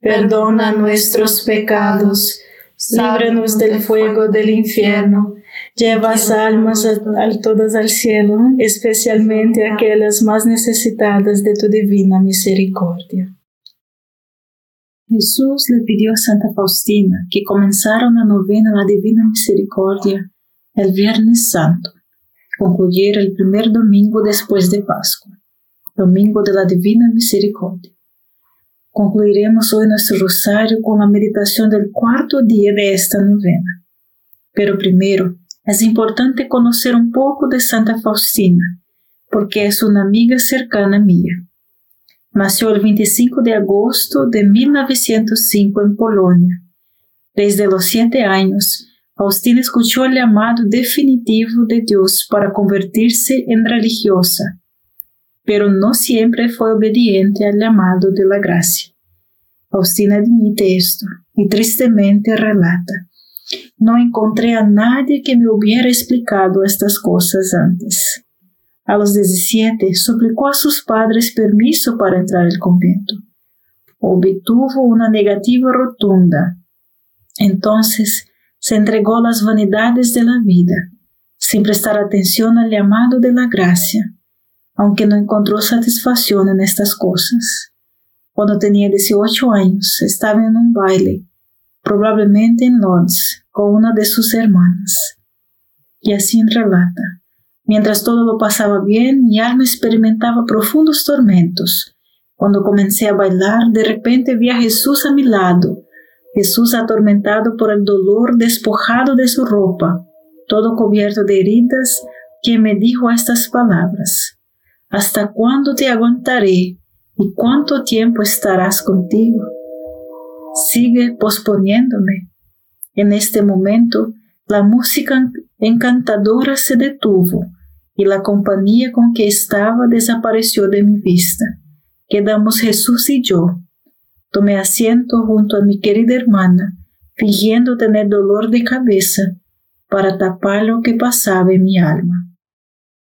perdona nuestros pecados, líbranos del fuego del infierno, lleva almas a, todas al cielo, especialmente aquellas más necesitadas de tu divina misericordia. Jesús le pidió a Santa Faustina que comenzara una novena a la Divina Misericordia el Viernes Santo, concluyera el primer domingo después de Pascua, domingo de la Divina Misericordia. Concluiremos hoy nuestro rosario con la meditación del cuarto día de esta novena. Pero primero, es importante conocer un poco de Santa Faustina, porque es una amiga cercana mía. Nació el 25 de agosto de 1905 en Polonia. Desde los siete años, Faustina escuchó el llamado definitivo de Dios para convertirse en religiosa pero no siempre fue obediente al llamado de la gracia. Faustina admite esto y tristemente relata, no encontré a nadie que me hubiera explicado estas cosas antes. A los 17 suplicó a sus padres permiso para entrar al convento. Obtuvo una negativa rotunda. Entonces se entregó a las vanidades de la vida, sin prestar atención al llamado de la gracia aunque no encontró satisfacción en estas cosas. Cuando tenía 18 años, estaba en un baile, probablemente en Lodz, con una de sus hermanas. Y así relata, mientras todo lo pasaba bien, mi alma experimentaba profundos tormentos. Cuando comencé a bailar, de repente vi a Jesús a mi lado. Jesús atormentado por el dolor, despojado de su ropa, todo cubierto de heridas, que me dijo estas palabras, ¿Hasta cuándo te aguantaré y cuánto tiempo estarás contigo? Sigue posponiéndome. En este momento, la música encantadora se detuvo y la compañía con que estaba desapareció de mi vista. Quedamos Jesús y yo. Tomé asiento junto a mi querida hermana, fingiendo tener dolor de cabeza para tapar lo que pasaba en mi alma.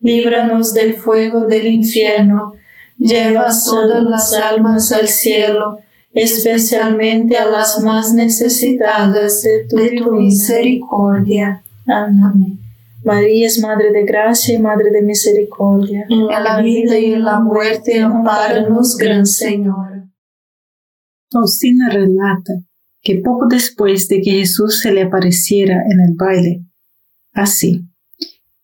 líbranos del fuego del infierno, lleva todas las almas al cielo especialmente a las más necesitadas de tu, misericordia. Amén. María es Madre de Gracia y Madre de Misericordia. En la vida y en la muerte, amparanos, Gran Señor. Faustina relata que poco después de que Jesús se le apareciera en el baile, así,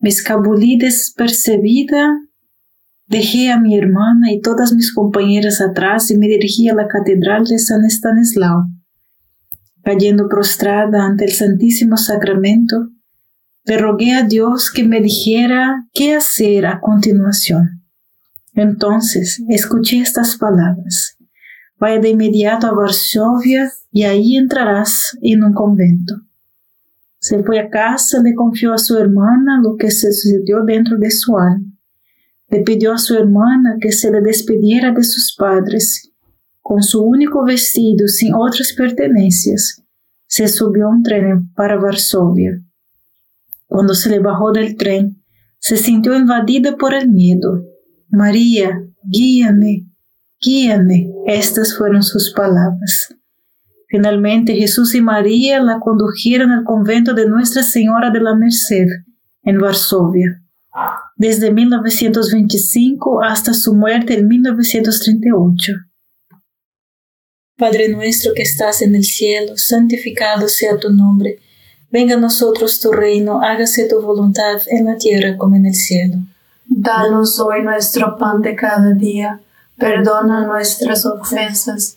me escabulí despercebida Dejé a mi hermana y todas mis compañeras atrás y me dirigí a la catedral de San Estanislao Cayendo prostrada ante el Santísimo Sacramento, le rogué a Dios que me dijera qué hacer a continuación. Entonces escuché estas palabras. Vaya de inmediato a Varsovia y ahí entrarás en un convento. Se fue a casa, le confió a su hermana lo que se sucedió dentro de su alma. Le pidió a su hermana que se le despidiera de sus padres. Con su único vestido, sin otras pertenencias, se subió a un tren para Varsovia. Cuando se le bajó del tren, se sintió invadida por el miedo. María, guíame, guíame. Estas fueron sus palabras. Finalmente Jesús y María la condujeron al convento de Nuestra Señora de la Merced, en Varsovia, desde 1925 hasta su muerte en 1938. Padre nuestro que estás en el cielo, santificado sea tu nombre. Venga a nosotros tu reino, hágase tu voluntad en la tierra como en el cielo. Danos hoy nuestro pan de cada día Perdona nuestras ofensas,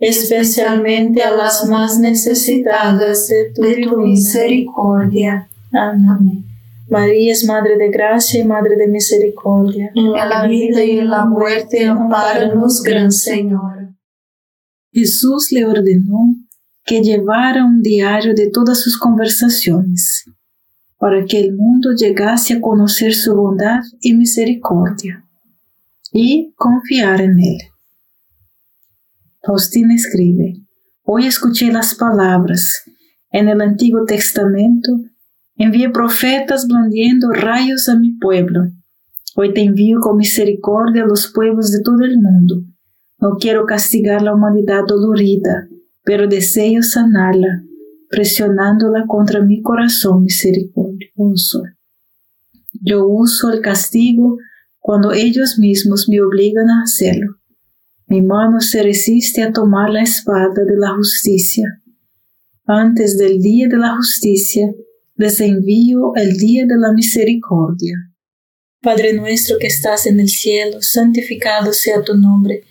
especialmente a las más necesitadas de tu, misericordia. Amén. María es Madre de Gracia y Madre de Misericordia. En la vida y en la muerte, amparanos, Gran Señor. Jesús le ordenó que llevara un diario de todas sus conversaciones, para que el mundo llegase a conocer su bondad y misericordia, y confiar en él. Faustina escribe, hoy escuché las palabras, en el Antiguo Testamento envié profetas blandiendo rayos a mi pueblo. Hoy te envío con misericordia a los pueblos de todo el mundo. No quiero castigar la humanidad dolorida, pero deseo sanarla, presionándola contra mi corazón misericordioso. Yo uso el castigo cuando ellos mismos me obligan a hacerlo. Mi mano se resiste a tomar la espada de la justicia. Antes del día de la justicia, les envío el día de la misericordia. Padre nuestro que estás en el cielo, santificado sea tu nombre.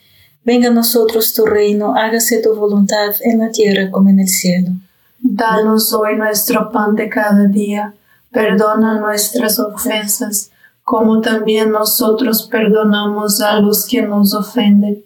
Venga a nosotros tu reino, hágase tu voluntad en la tierra como en el cielo. Danos hoy nuestro pan de cada día. Perdona nuestras ofensas, como también nosotros perdonamos a los que nos ofenden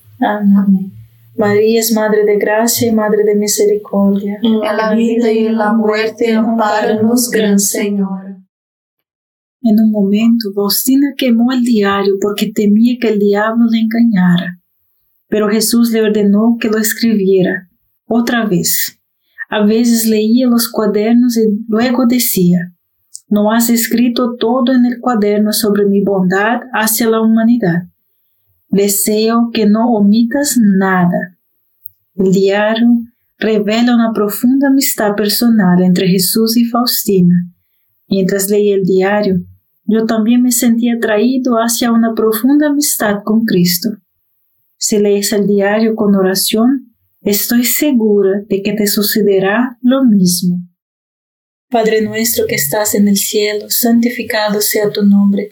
Amén. María es Madre de Gracia y Madre de Misericordia. En la vida y en la muerte, amparanos, Gran Señor. En un momento, Faustina quemó el diario porque temía que el diablo le engañara. Pero Jesús le ordenó que lo escribiera otra vez. A veces leía los cuadernos y luego decía, no has escrito todo en el cuaderno sobre mi bondad hacia la humanidad. Deseo que no omitas nada. El diario revela una profunda amistad personal entre Jesús y Faustina. Mientras leía el diario, yo también me sentía atraído hacia una profunda amistad con Cristo. Si lees el diario con oración, estoy segura de que te sucederá lo mismo. Padre nuestro que estás en el cielo, santificado sea tu nombre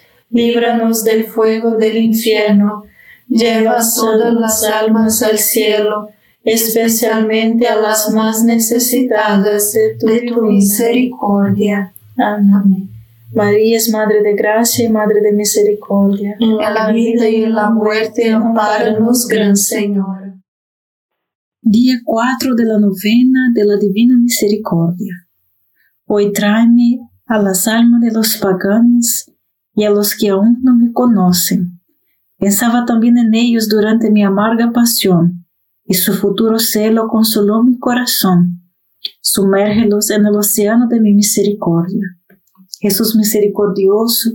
líbranos del fuego del infierno, lleva todas las almas al cielo, especialmente a las más necesitadas de tu, misericordia. Amén. María es Madre de Gracia y Madre de Misericordia. En la vida y en la muerte, amparanos, Gran Señor. Día 4 de la novena de la Divina Misericordia. Hoy tráeme a las almas de los paganos y a los que aún no me conocen. Pensaba también en ellos durante mi amarga pasión, y su futuro celo consoló mi corazón. Sumérgelos en el océano de mi misericordia. Jesús misericordioso,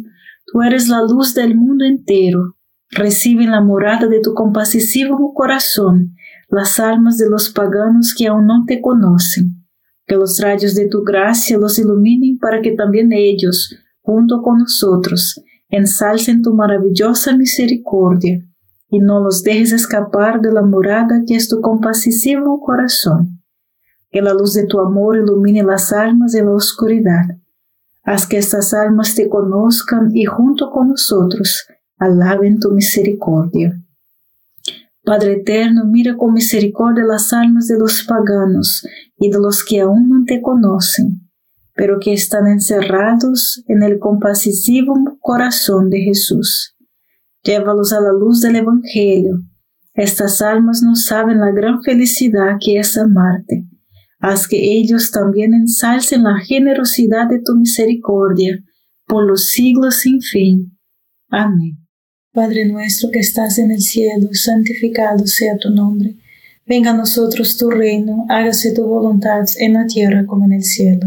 tú eres la luz del mundo entero. Recibe la morada de tu compasivo corazón las almas de los paganos que aún no te conocen. Que los rayos de tu gracia los iluminen para que también ellos, junto con nosotros, ensalcen tu maravillosa misericordia y no los dejes escapar de la morada que es tu compasivo corazón. Que la luz de tu amor ilumine las almas de la oscuridad. Haz que estas almas te conozcan y junto con nosotros alaben tu misericordia. Padre eterno, mira con misericordia las almas de los paganos y de los que aún no te conocen, pero que están encerrados en el compasivo corazón de Jesús. Llévalos a la luz del Evangelio. Estas almas no saben la gran felicidad que es amarte. Haz que ellos también ensalcen la generosidad de tu misericordia por los siglos sin fin. Amén. Padre nuestro que estás en el cielo, santificado sea tu nombre. Venga a nosotros tu reino, hágase tu voluntad en la tierra como en el cielo.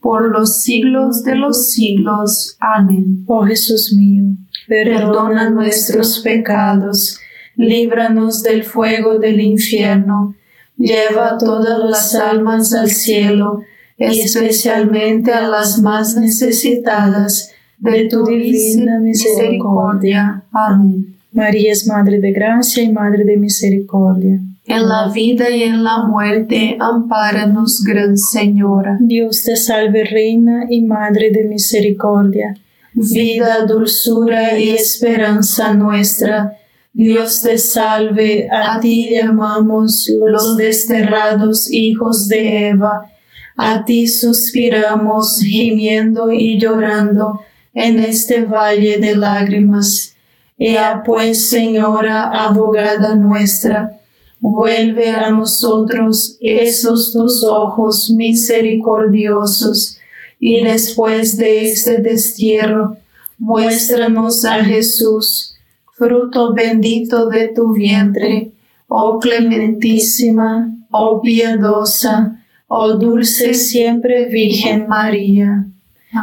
por los siglos de los siglos. Amén. Oh Jesús mío, perdona nuestros pecados, líbranos del fuego del infierno, lleva todas las almas al cielo, especialmente a las más necesitadas de tu divina misericordia. Amén. María es Madre de Gracia y Madre de Misericordia. En la vida y en la muerte, ampáranos, Gran Señora. Dios te salve, Reina y Madre de Misericordia. Vida, dulzura y esperanza nuestra. Dios te salve, a ti llamamos los desterrados hijos de Eva. A ti suspiramos, gimiendo y llorando en este valle de lágrimas. Ea pues, Señora, abogada nuestra, vuelve a nosotros esos tus ojos misericordiosos, y después de este destierro, muéstranos a Jesús, fruto bendito de tu vientre, oh clementísima, oh piadosa, oh dulce siempre Virgen María.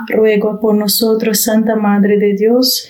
Ruego por nosotros, Santa Madre de Dios,